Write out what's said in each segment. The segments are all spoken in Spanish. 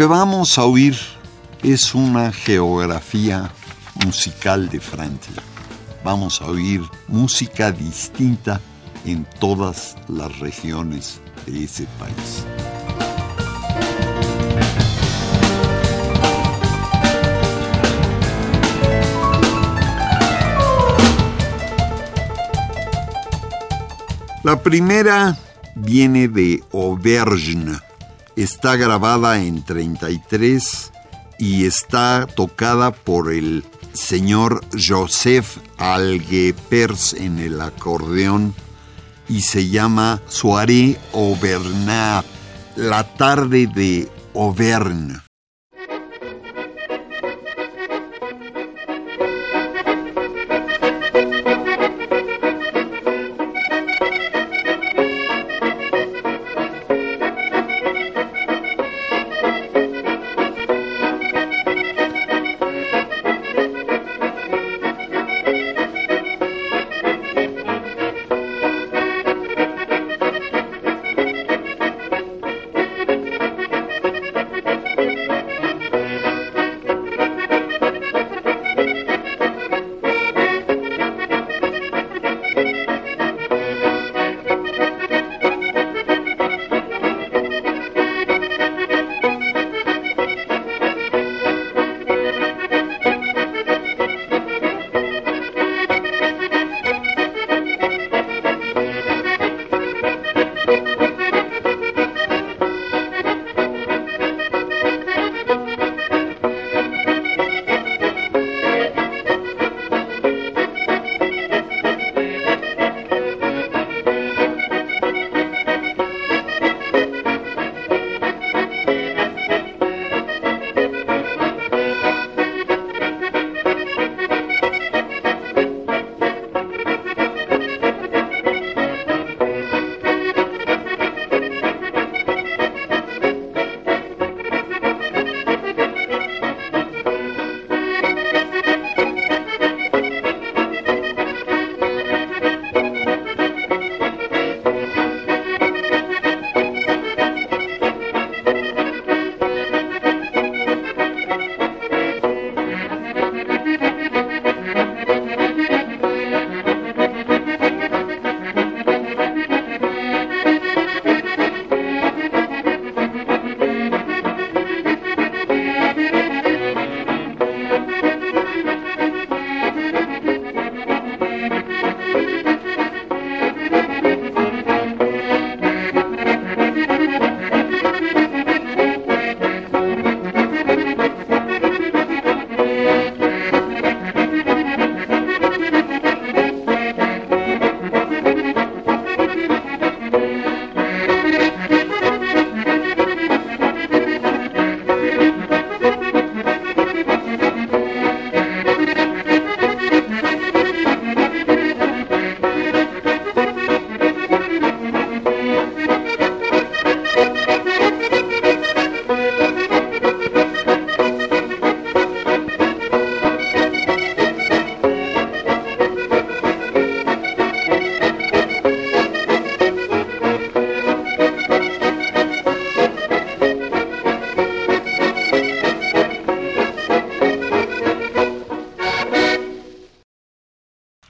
Que vamos a oír es una geografía musical de Francia. Vamos a oír música distinta en todas las regiones de ese país. La primera viene de Auvergne está grabada en 33 y está tocada por el señor Joseph Alguepers en el acordeón y se llama Soirée Auvergnat, la tarde de Auvergne.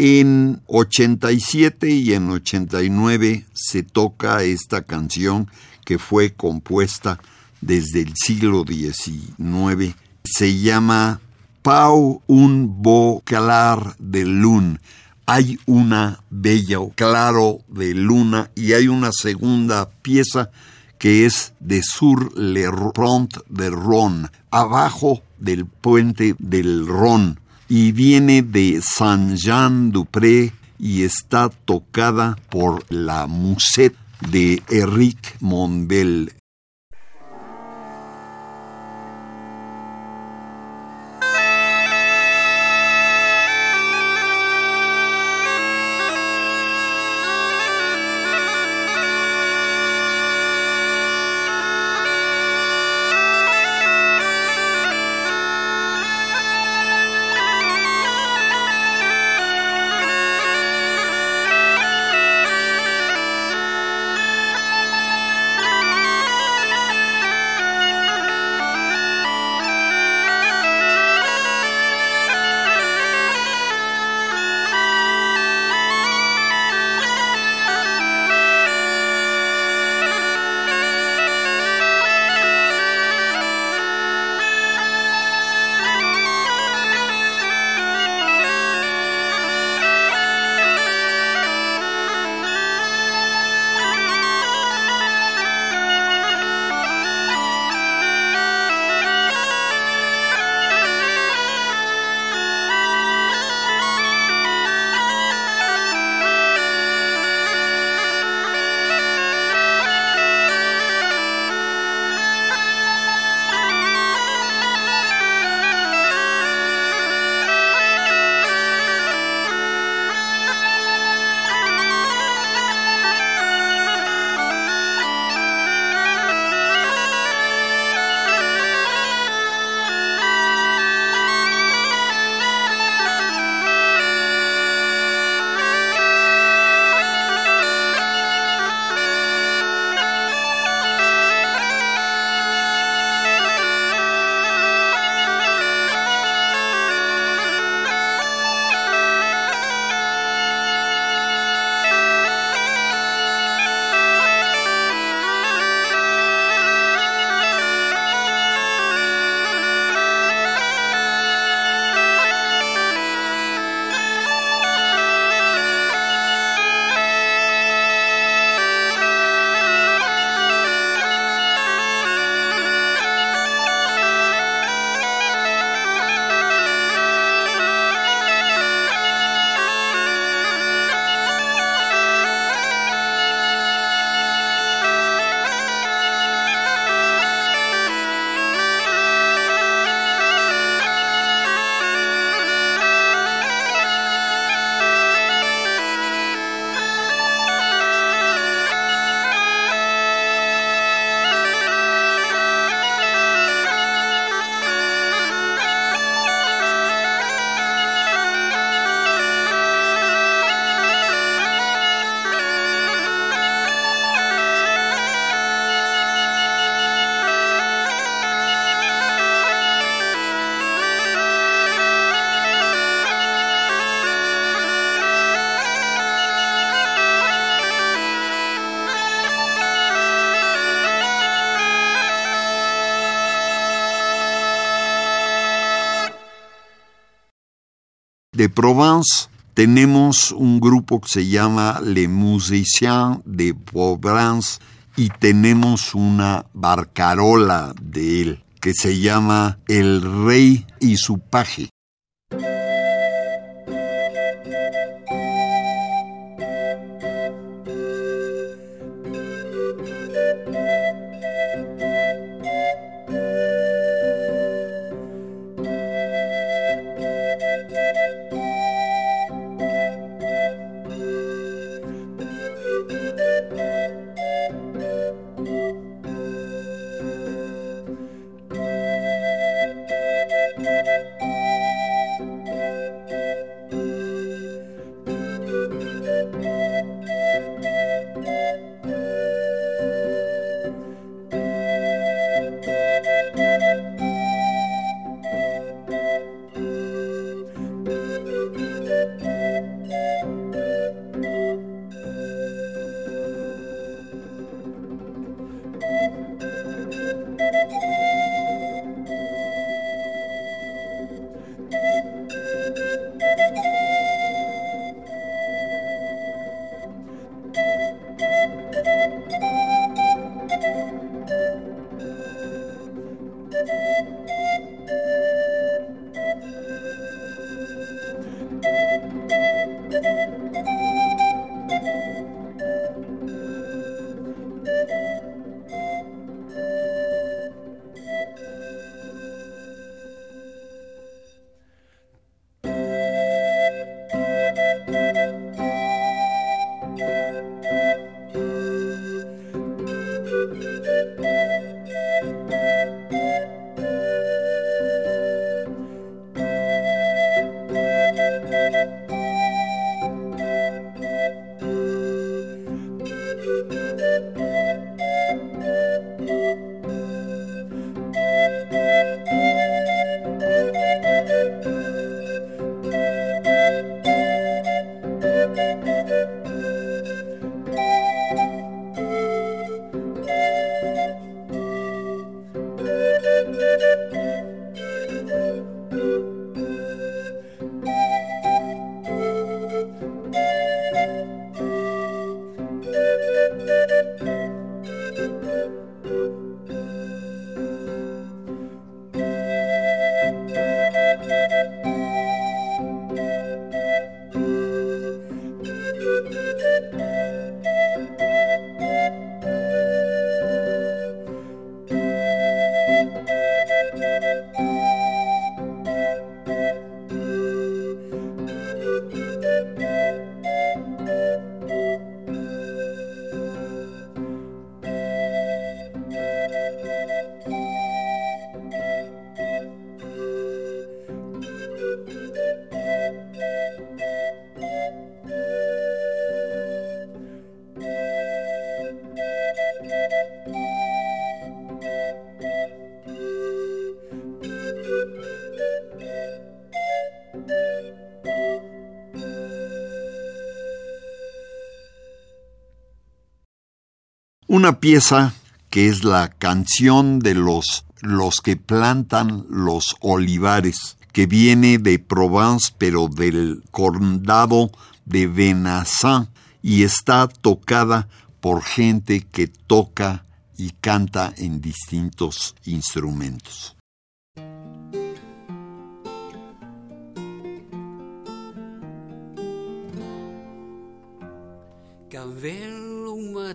En 87 y en 89 se toca esta canción que fue compuesta desde el siglo XIX. Se llama Pau un bo clar de lun. Hay una bella claro de luna y hay una segunda pieza que es de Sur le Rond de Ron, abajo del puente del Ron y viene de Saint-Jean-du-Pré y está tocada por la Musette de Eric Monbel. Provence tenemos un grupo que se llama Les Musiciens de Provence y tenemos una barcarola de él que se llama El Rey y su Paje. Una pieza que es la canción de los, los que plantan los olivares, que viene de Provence, pero del condado de Venassin, y está tocada por gente que toca y canta en distintos instrumentos.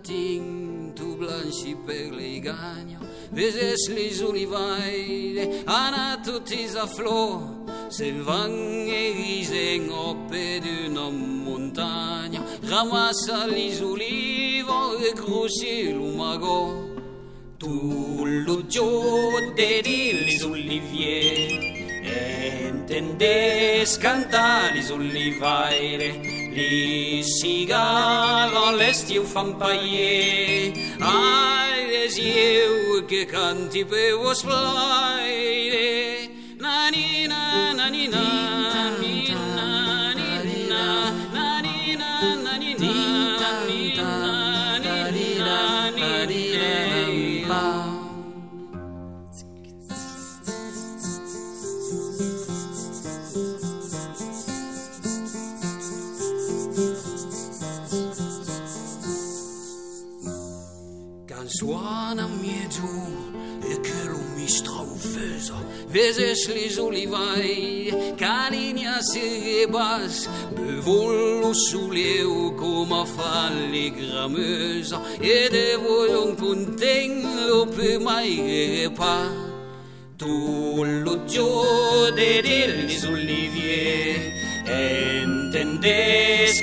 tu blanchi per le gagno veses les olivaire ana tutti a flor se van e risen oppe d'una montagna ramassa les olives e crochet l'umago tu l'uggio de les oliviers entendes cantar les olivaire Les cigales, l'estiu fan pailler, aires ieu que canti peu os plaire. Na ni na na ni na. Suona mieto e che lo mi straufesa Veses les olivai Carinia se bas Bevollo suleu grameusa E de voglio conten lo pe mai pa Tu lo gio de les olivier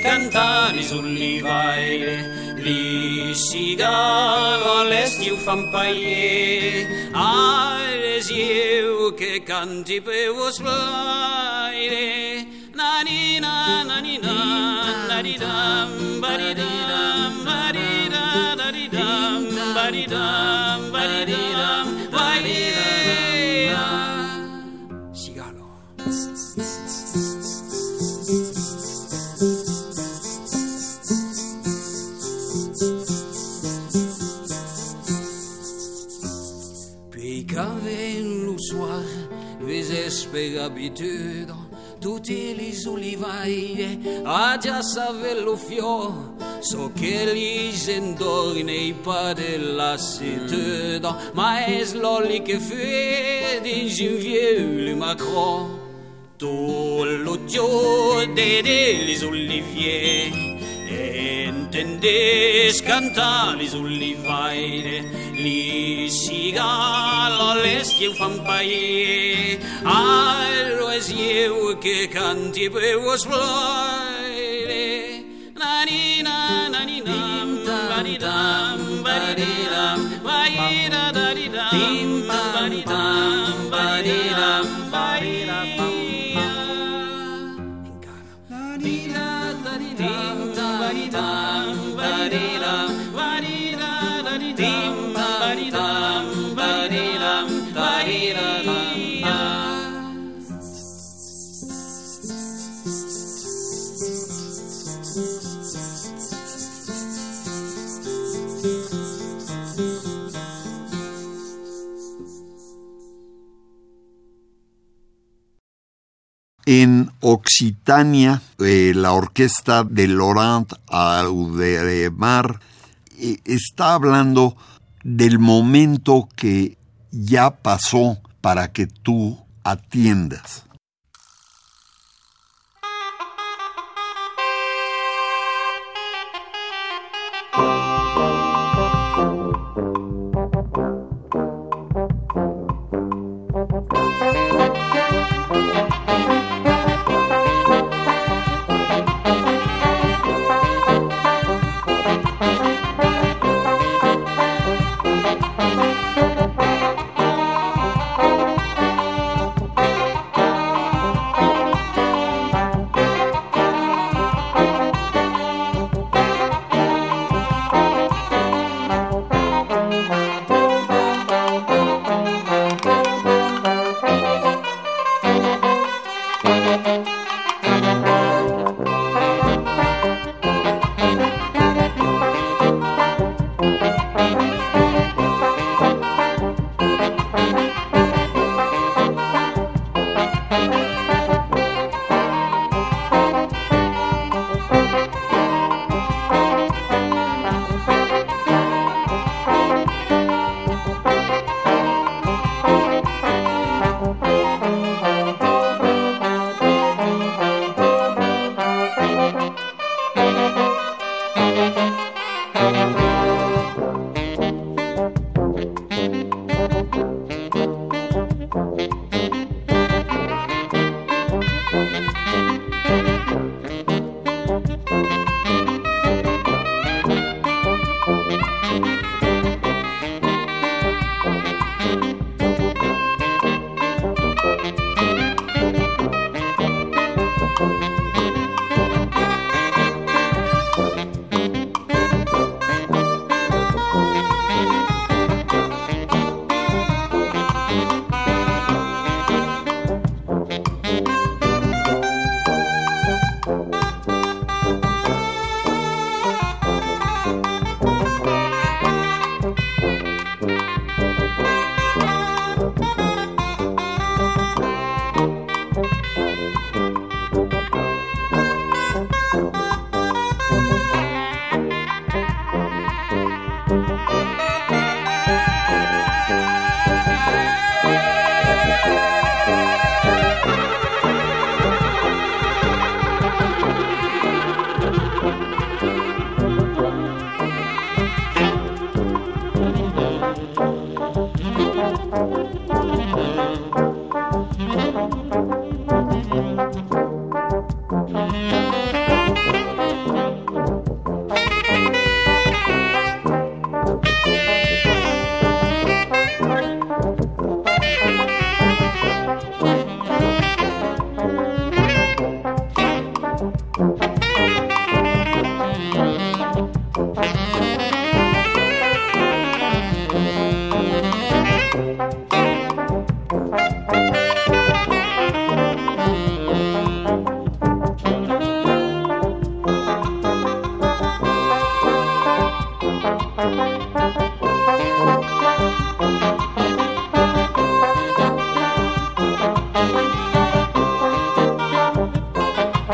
cantar les Cigano l'estiu fan paller, ares eu ke canti pe vos blaire. Na ni na na ni na, na di dam, ba di dam, ba di da da di dam, ba di dam, ba di dam. per abitudine tutti gli olivai a già savello fior so che gli scendori nei padi la setuda ma è slolli che fede in ginvieu macro tout l'audio d'aider les oliviers. tende scantali sull'Ivaire, li sigala l'estiu fan paie, allo esieu che canti per vos blaire, nanina nanina, nanina. baridam, En Occitania, eh, la orquesta de Laurent Audemars eh, está hablando del momento que ya pasó para que tú atiendas.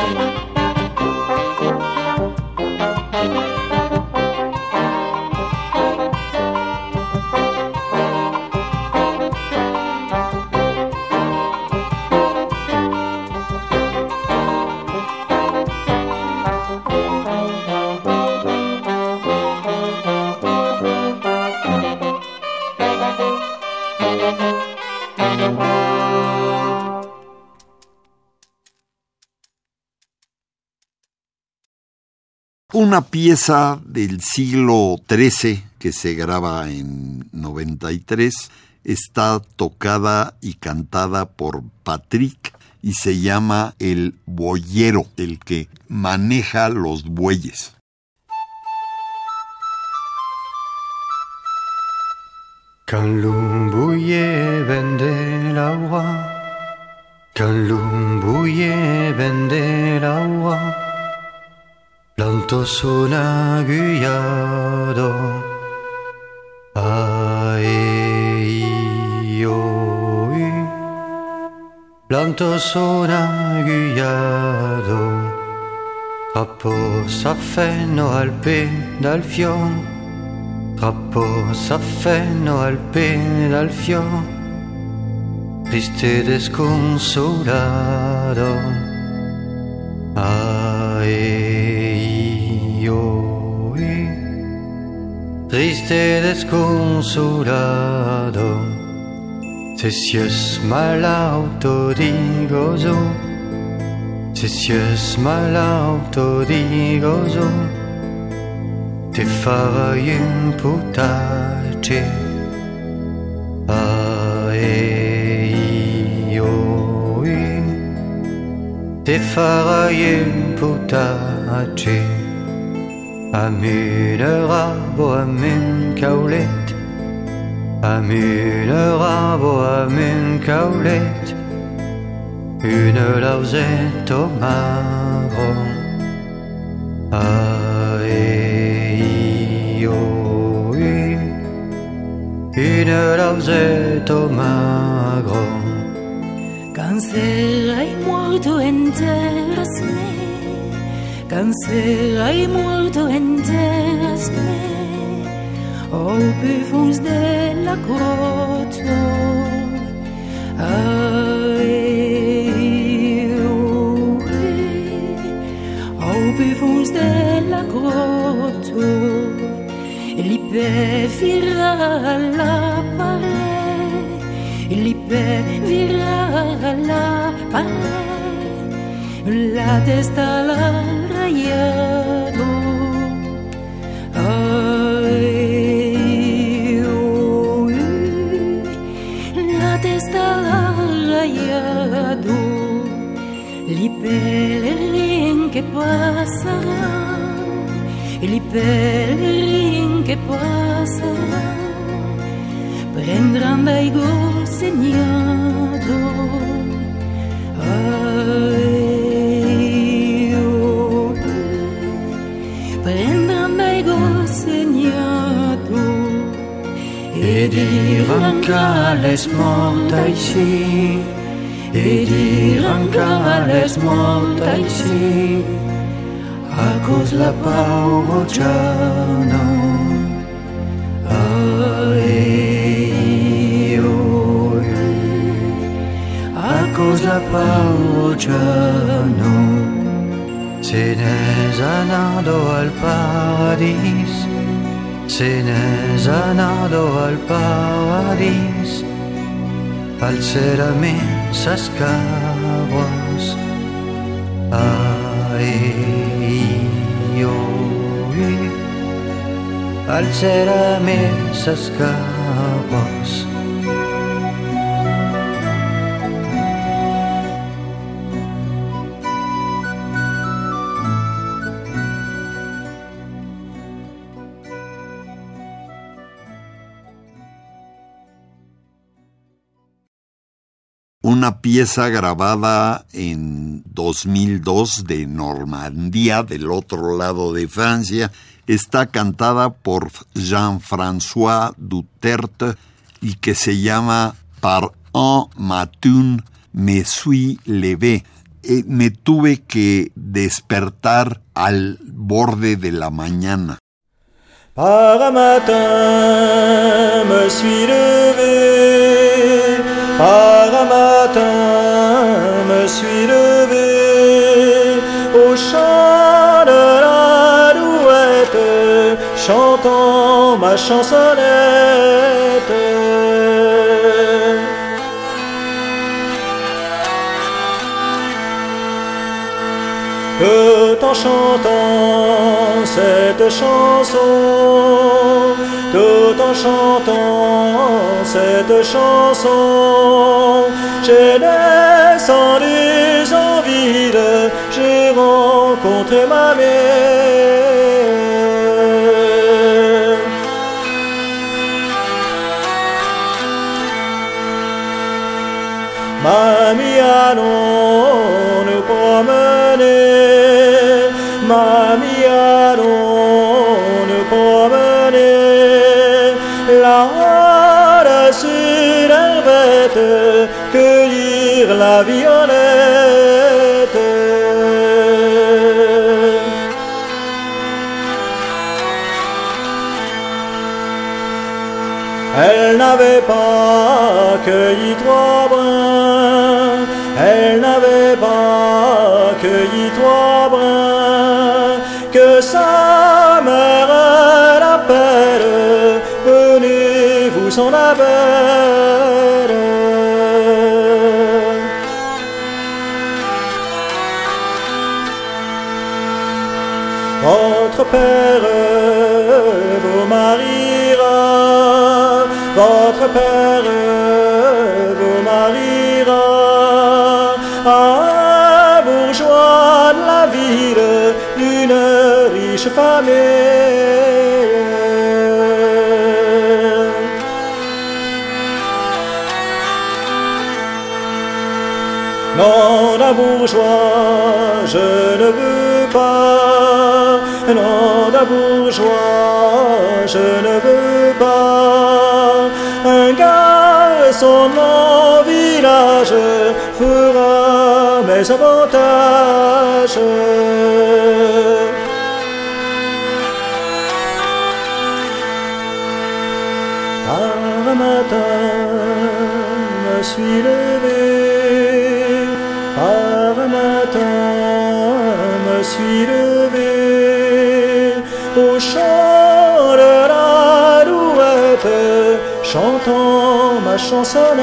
Bye. Una pieza del siglo XIII que se graba en 93 está tocada y cantada por Patrick y se llama El Boyero, el que maneja los bueyes. L'agua, L'anto sona guiado a ioi L'anto sona guiado Troppo s'affenno al pe dal fion Troppo s'affenno al pe dal fion Triste desconsolato a triste e desconsolado, Cesius malauto digoso, Cesius malauto digoso, te farei imputare a e io, te farei imputare A muder a bo a min kaoulet A muder a bo a min kaolet. Une lauzette au marron. A e i o u Une lauzette au marron. Quand serai muerto en terra Canserai molto enteresme Au buffons della croce Au buffons della croce Li perfira la parè Li perfira la parè La testa la la testa la rayado, lippe le rien que pasará. Il pellerin che passerà prendran dai gol et dire un calès morta ici, et dire un calès ici, à cause la pauvre A cause la pauvre c'est des anando al paradis. insegnes anado al paradís a ses s'escavos ai oi a ses s'escavos una pieza grabada en 2002 de Normandía, del otro lado de Francia. Está cantada por Jean-François Duterte y que se llama Par un matin me suis levé. Eh, me tuve que despertar al borde de la mañana. Par un matin me suis levé, par un matin me suis levé au chant de la douette, chantant ma chansonnette. En chantant cette chanson, tout en chantant cette chanson, j'ai descendu en vide, j'ai rencontré ma mère. Allons l'herbette, cueillir la violette. Elle n'avait pas cueilli trois brins, elle n'avait pas cueilli trois brins, que sa mère l'appelle, venez-vous son appelle. Père vous mariera, votre père vous mariera un bourgeois de la ville d'une riche famille. Non, d'un bourgeois, je ne veux pas. Non, d'un bourgeois, je ne veux pas. Un garçon de mon village fera mes avantages. Par un matin, me suis levé. Par un matin, me suis levé. Chantant ma chansonnette.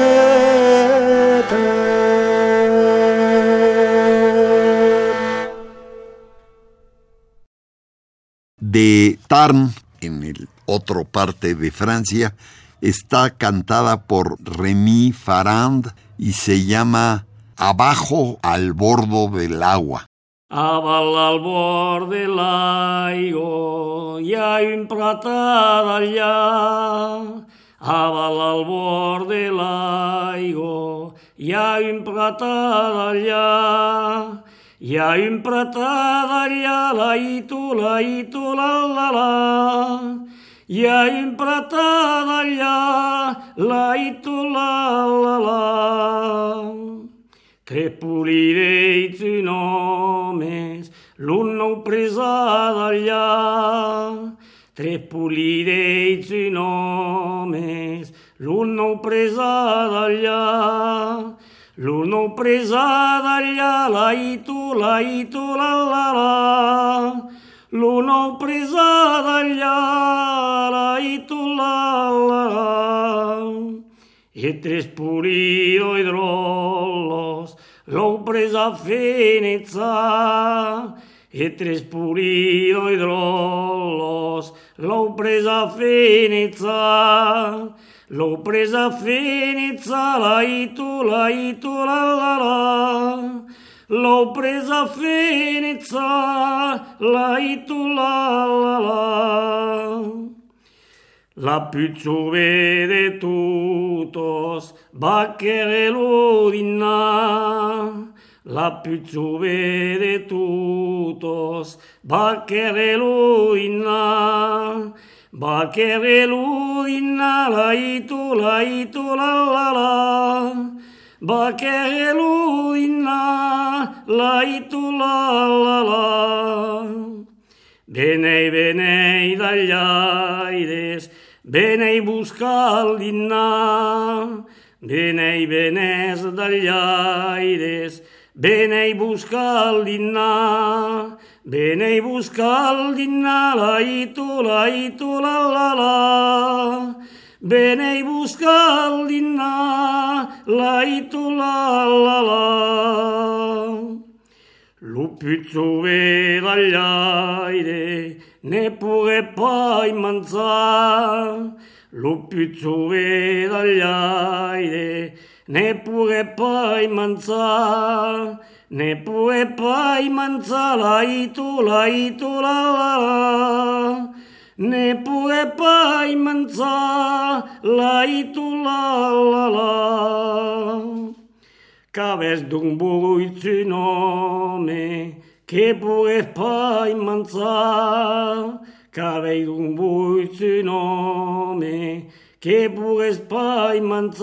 de Tarn, en el otro parte de Francia, está cantada por Rémi Farand y se llama Abajo al bordo del agua. Aval al bord de l'aigua hi ha un allà. Aval al bord de l'aigua hi ha un pratat allà. Hi ha un pratat allà, la i tu, la i tu, la la la. Hi ha un pratat allà, la i tu, la la la. Crepulideits un homes, l'un nou presa d'allà. Trepulideits un homes, l'un nou presa d'allà. L'un nou presa d'allà, la i tu, la i tu, la la la. L'un nou presa d'allà, la i tu, la la la. E tres pulido i drollos l'ho presa a Venezia e tres pulido i drolos, lo presa finica, lo presa finica, la i tu, la i la la la. L'ho presa finica, la i la la la. La più vede tutos, va che l'udinà. La più giovane tutos, va luina, bacere luina, laitu, laitu, la la la. Bacere luina, laitu, la la la. Venei, venei dagli aires, venei buscar el venei, venes dagli aires, Benei buskaldina, benei buskaldina, laitu, laitu, la, la, la. Benei buskaldina, laitu, la, la, la. Lupitzu bedalaire, ne puge pai mantza. Lupitzu bedalaire, ne. ne pure poi manzà, ne pure poi manzà, la itu, la itu, la la la. Ne pure poi manzà, la itu, la la la. Caves d'un bui tu nome, che pure poi manzà, cave d'un bui tu nome, che pure poi manzà. que pugues paimantzar,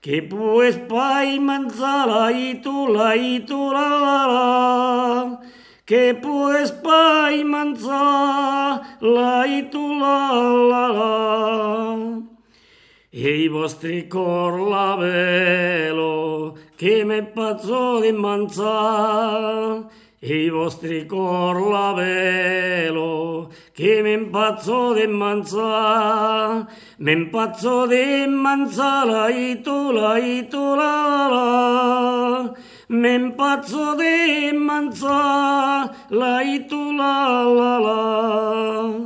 que pugues paimantzar, laitu, laitu, la, la, la, que pugues paimantzar, laitu, la, la, la. Ei vostri cor la velo, che me pazzo di manzar, ei vostri cor la velo, che me impazzo di mangiare. Me impazzo di mangiare, la itu, la la la la. Me impazzo di mangiare, la itu, la la la.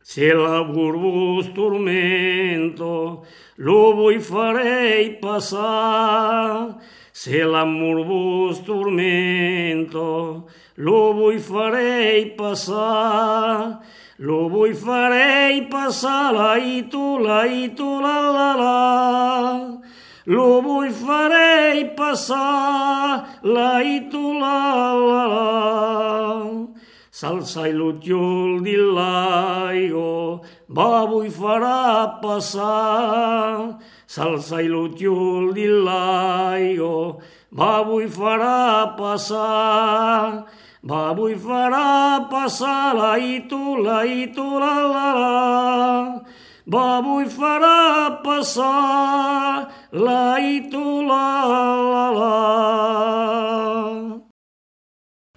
Se l'amor vos tormento, lo vuoi farei passare. Se l'amor vos tormento, lo hi faré i passar, lo hi faré i passar, la i tu, la i tu, la la la. L'ubu hi faré i passar, la i tu, la la la. Salsa i l'utiol di laigo, va hi farà passar. Salsa i l'utiol di laigo, va hi farà passar. Va vuoi farà passare, la itu, la itu, la la la. Va vuoi farà passare, la itu, la la la.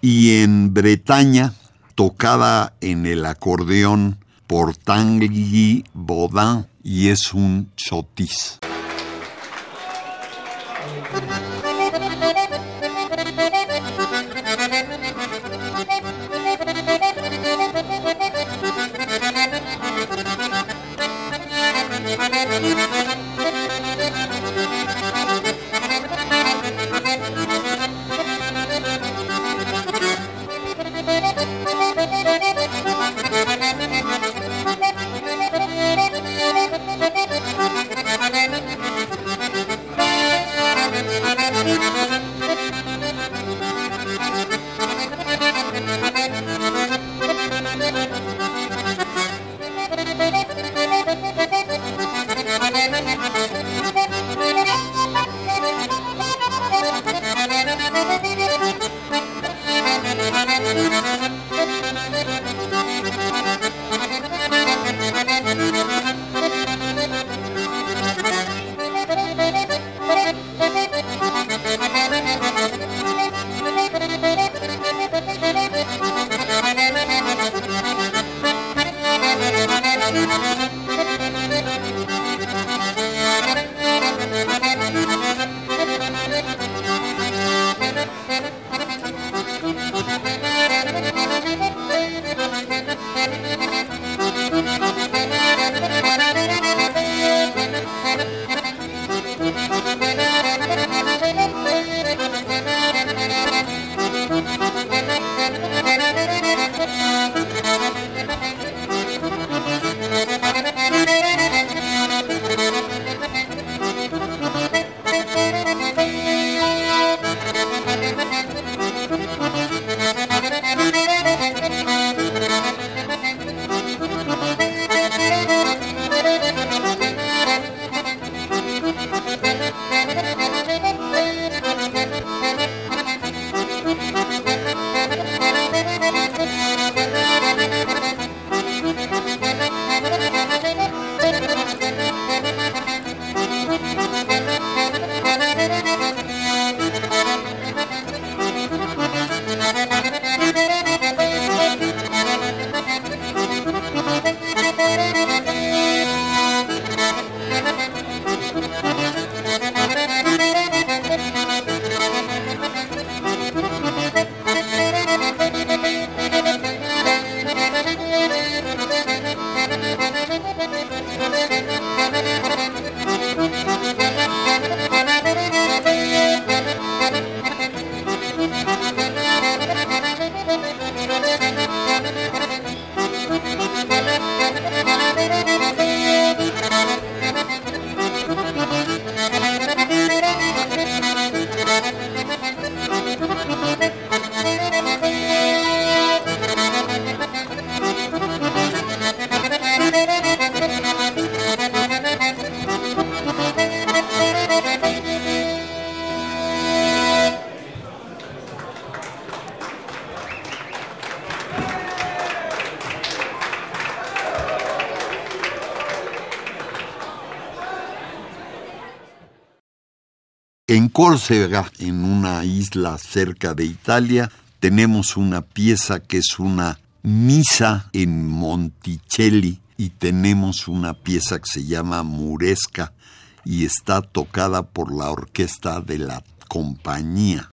Y en Bretaña, tocada en el acordeón por Tanguy Baudin y es un chotis. Córcega, en una isla cerca de Italia, tenemos una pieza que es una misa en Monticelli y tenemos una pieza que se llama Muresca y está tocada por la orquesta de la compañía.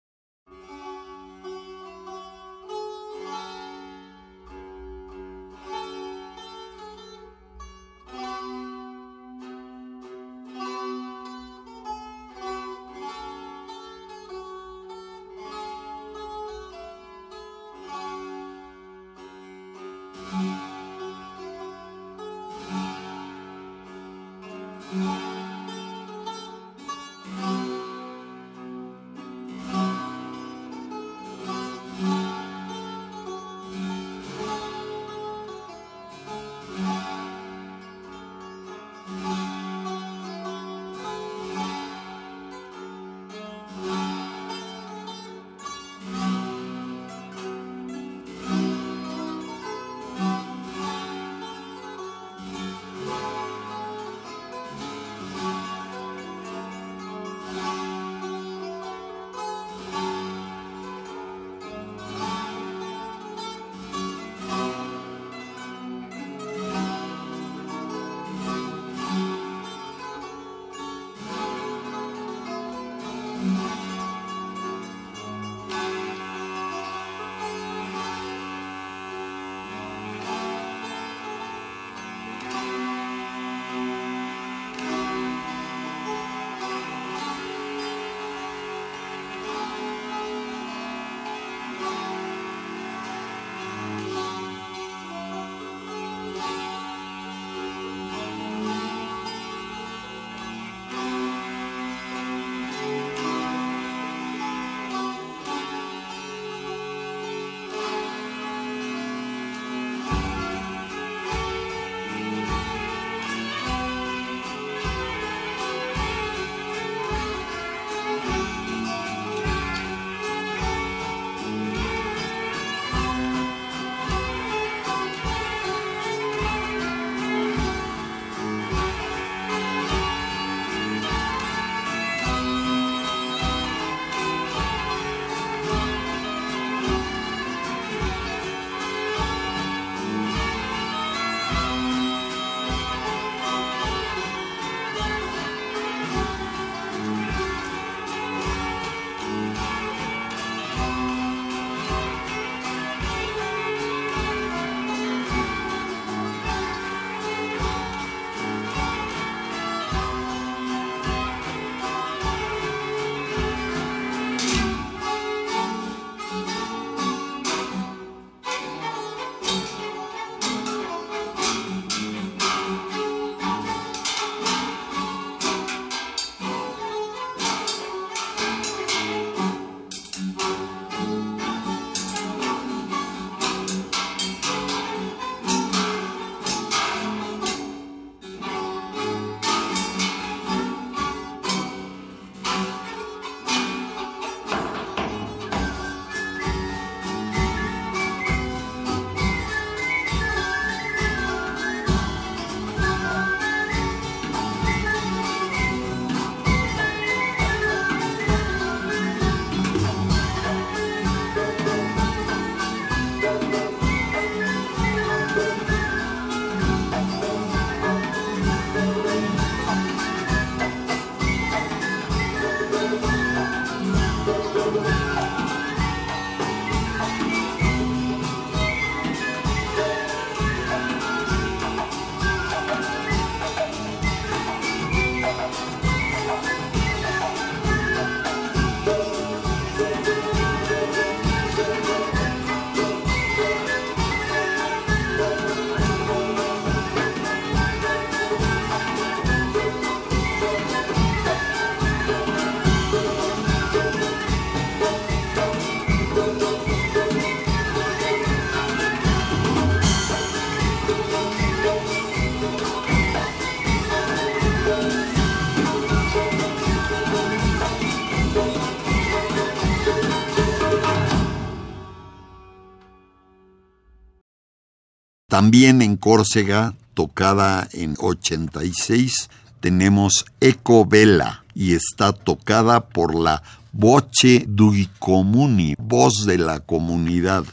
También en Córcega, tocada en 86, tenemos Eco Vela y está tocada por la Voce dui Comuni, voz de la comunidad.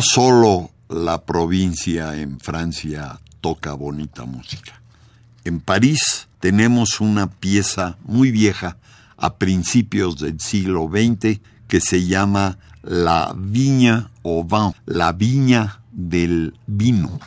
No solo la provincia en Francia toca bonita música. En París tenemos una pieza muy vieja a principios del siglo XX que se llama La Viña o Vin, la viña del vino.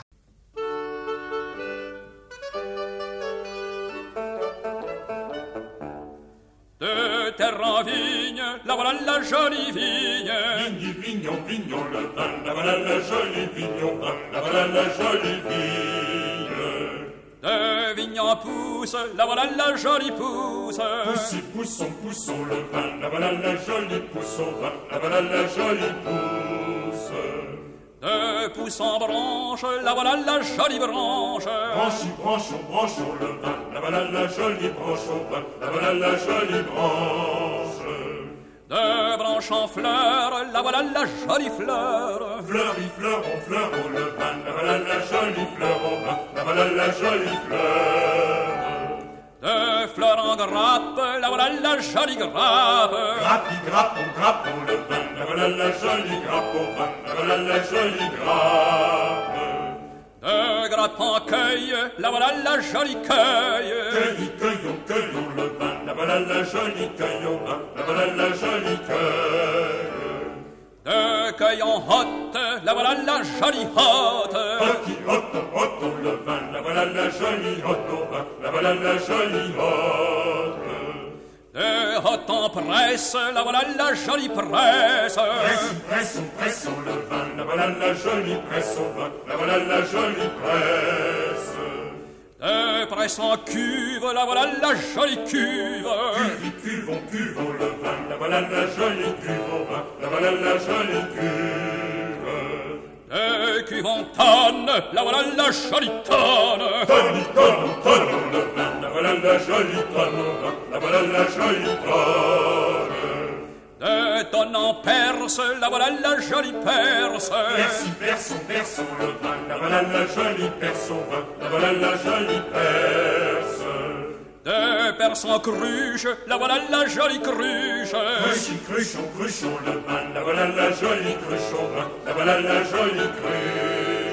Poussi, poussons, poussons le vin, la voilà la jolie pousse au vin, la voilà la jolie pousse. De pousse en branche, la voilà la jolie branche. Branchi, branchons, branchons le vin, la voilà la jolie branche au vin, la voilà la jolie branche. De branche en fleur, la voilà la jolie fleur. Fleurie, fleur, on fleur, au le vin, la voilà la jolie fleur au vin, la voilà la jolie fleur. En grappe, la voilà la jolie grappe. Grappi, grappe, on grappe, on le vin, la voilà la jolie grappe au vin, la voilà la jolie grappe. De grappin cueille, la voilà la jolie cueille. Cueille, cueillons, cueillons le vin, la voilà la jolie cueille au vin, la voilà la jolie cueille. De cueille en hotte, la voilà la jolie hotte. Hotto le vin, la voilà la jolie hotte au vin, la voilà la jolie hotte. De hotte en presse, la voilà la jolie presse. Pressons, pressons, pressons le vin, la voilà la jolie presse au vin, la voilà la jolie presse. De presse en cuve, la voilà la jolie cuve. Cuvi, cuvons, cuvons le vin, la voilà la jolie cuve au vin, la voilà la jolie cuve. De cuve en tonne, la voilà la jolie tonne. Tonni, tonne, tonne le vin, la voilà la jolie tonne au vin, la voilà la jolie tonne. En perse, la voilà la jolie perse. Merci, perçons, perçons le vin, la voilà la jolie perce au vin, la voilà la jolie perce. De perse en cruche, la voilà la jolie cruche. Cruchi, cruchons, cruchons le vin, la voilà la jolie cruche au vin, la voilà la jolie cruche.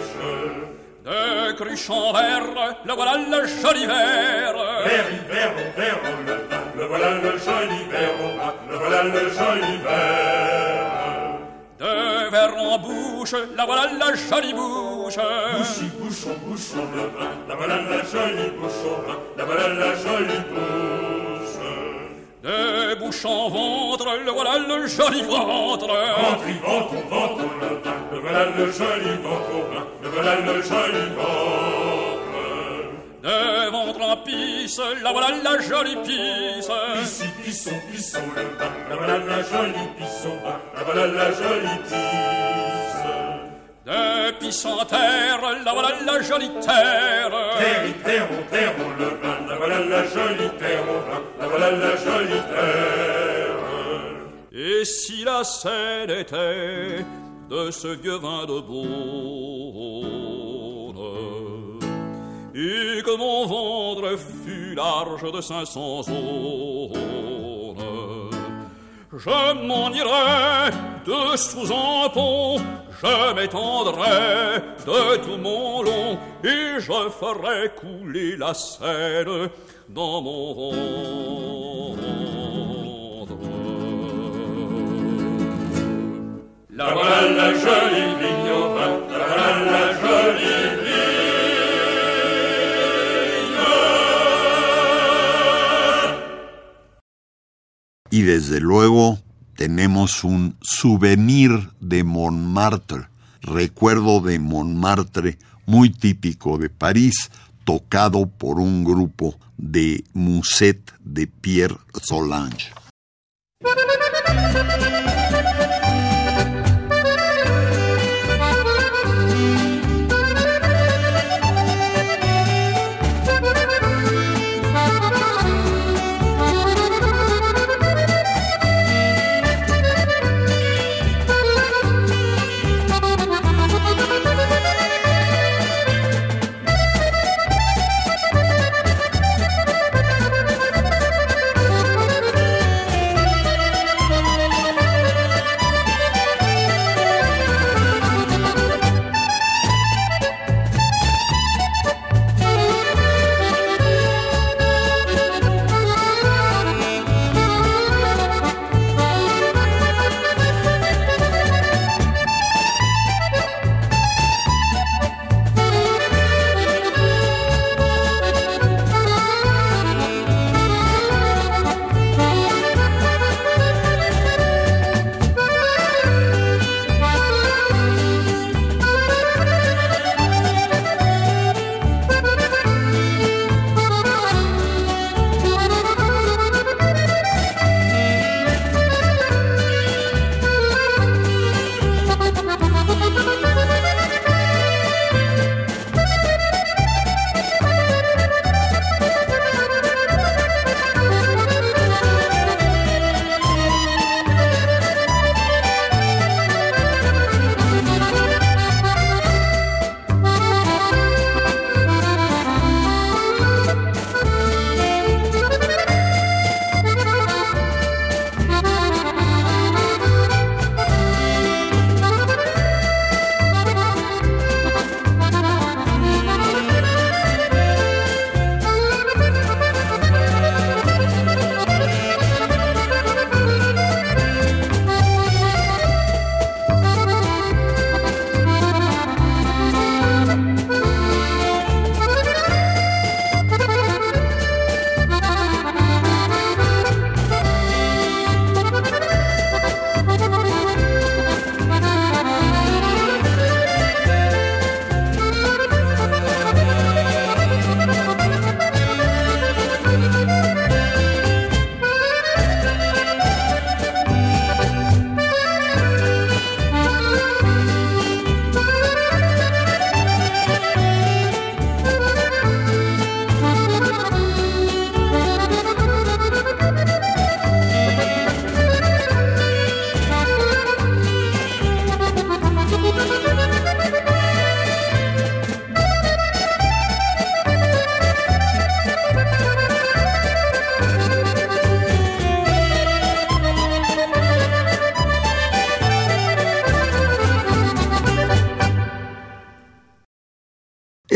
De Cruchon vert, le voilà le joli vert. Vert, hiver, au vert, on le le voilà le joli vert, le voilà le joli vert. De verre en bouche, la voilà la jolie bouche. Bouche, bouche, on bouche, le la voilà la jolie bouchon, la voilà la jolie bouche. De bouche en ventre, le voilà le joli ventre. Ventre, ventre, ventre le voilà le joli ventre le voilà le joli ventre. De ventre en pisse, la voilà la jolie pisse. Pissi, pisson, pisson le vin, la voilà la jolie vin, la voilà la jolie pisse. De pisse en terre, la voilà la jolie terre. Terre, terre, terre, le vin, la voilà la jolie terre au vin, la voilà la jolie terre. Et si la scène était de ce vieux vin de Beaune, et que mon ventre fut large de cinq cents zones, je m'en irais de sous un pont, je m'étendrais de tout mon long, et je ferais couler la Seine dans mon ventre. La voilà la jolie vin, la voilà la jolie Y desde luego tenemos un souvenir de Montmartre, recuerdo de Montmartre muy típico de París, tocado por un grupo de Musette de Pierre Solange.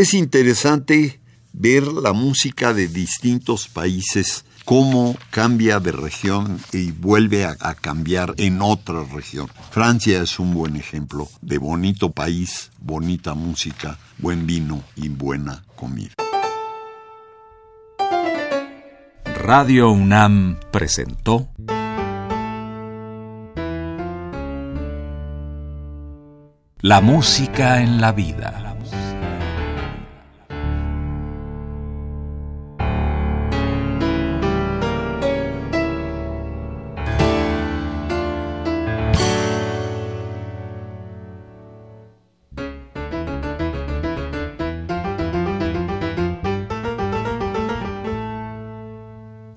Es interesante ver la música de distintos países, cómo cambia de región y vuelve a, cambiar en otra región. Francia es un buen ejemplo de bonito país, bonita música, buen vino y buena comida. Radio UNAM presentó La música en la vida.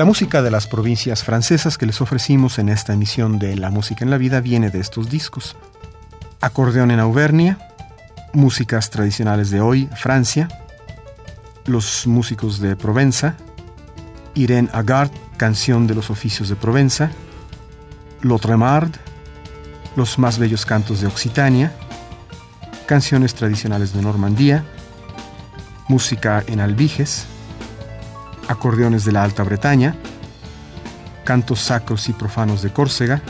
La música de las provincias francesas que les ofrecimos en esta emisión de La Música en la Vida viene de estos discos. Acordeón en Auvernia, músicas tradicionales de hoy, Francia, los músicos de Provenza, Irene Agard, canción de los oficios de Provenza, L'Autremard, los más bellos cantos de Occitania, canciones tradicionales de Normandía, música en albiges, acordeones de la Alta Bretaña, cantos sacros y profanos de Córcega,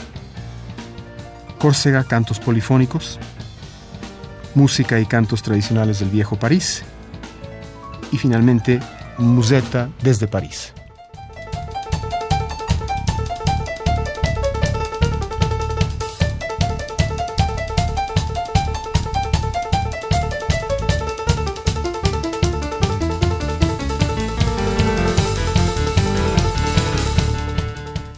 Córcega, cantos polifónicos, música y cantos tradicionales del viejo París, y finalmente Musetta desde París.